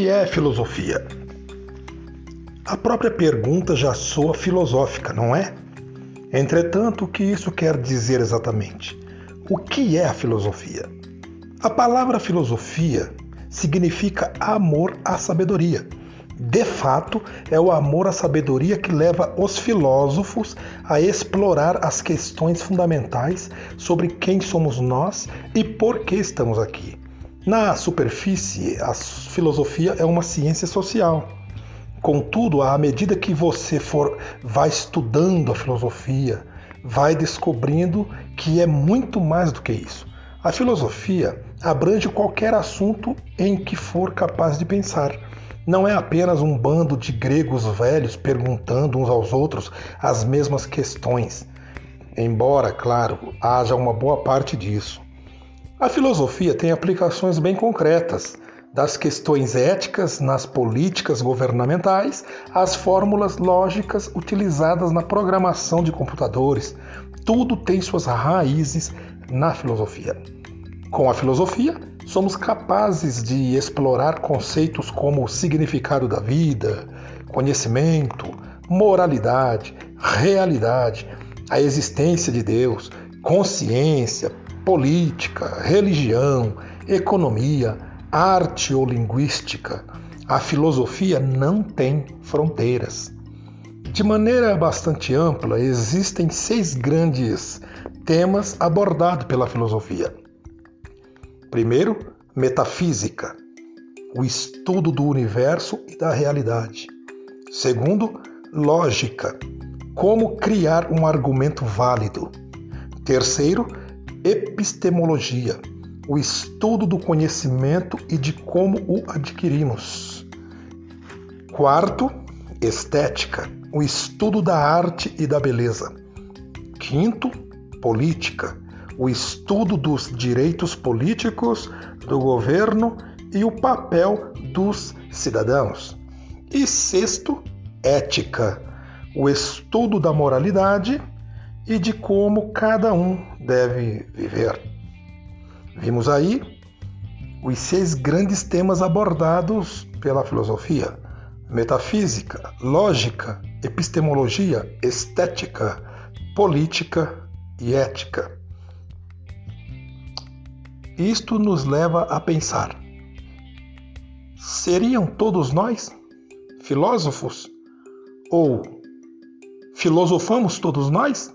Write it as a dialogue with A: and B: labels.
A: que é filosofia? A própria pergunta já soa filosófica, não é? Entretanto, o que isso quer dizer exatamente? O que é a filosofia? A palavra filosofia significa amor à sabedoria. De fato, é o amor à sabedoria que leva os filósofos a explorar as questões fundamentais sobre quem somos nós e por que estamos aqui. Na superfície, a filosofia é uma ciência social. Contudo, à medida que você for vai estudando a filosofia, vai descobrindo que é muito mais do que isso. A filosofia abrange qualquer assunto em que for capaz de pensar. Não é apenas um bando de gregos velhos perguntando uns aos outros as mesmas questões, embora, claro, haja uma boa parte disso. A filosofia tem aplicações bem concretas, das questões éticas nas políticas governamentais às fórmulas lógicas utilizadas na programação de computadores. Tudo tem suas raízes na filosofia. Com a filosofia, somos capazes de explorar conceitos como o significado da vida, conhecimento, moralidade, realidade, a existência de Deus, consciência, política, religião, economia, arte ou linguística, a filosofia não tem fronteiras. De maneira bastante ampla, existem seis grandes temas abordados pela filosofia. Primeiro, metafísica, o estudo do universo e da realidade. Segundo, lógica, como criar um argumento válido. Terceiro, epistemologia, o estudo do conhecimento e de como o adquirimos. Quarto, estética, o estudo da arte e da beleza. Quinto, política, o estudo dos direitos políticos do governo e o papel dos cidadãos. E sexto, ética, o estudo da moralidade e de como cada um deve viver. Vimos aí os seis grandes temas abordados pela filosofia: metafísica, lógica, epistemologia, estética, política e ética. Isto nos leva a pensar: seriam todos nós filósofos? Ou filosofamos todos nós?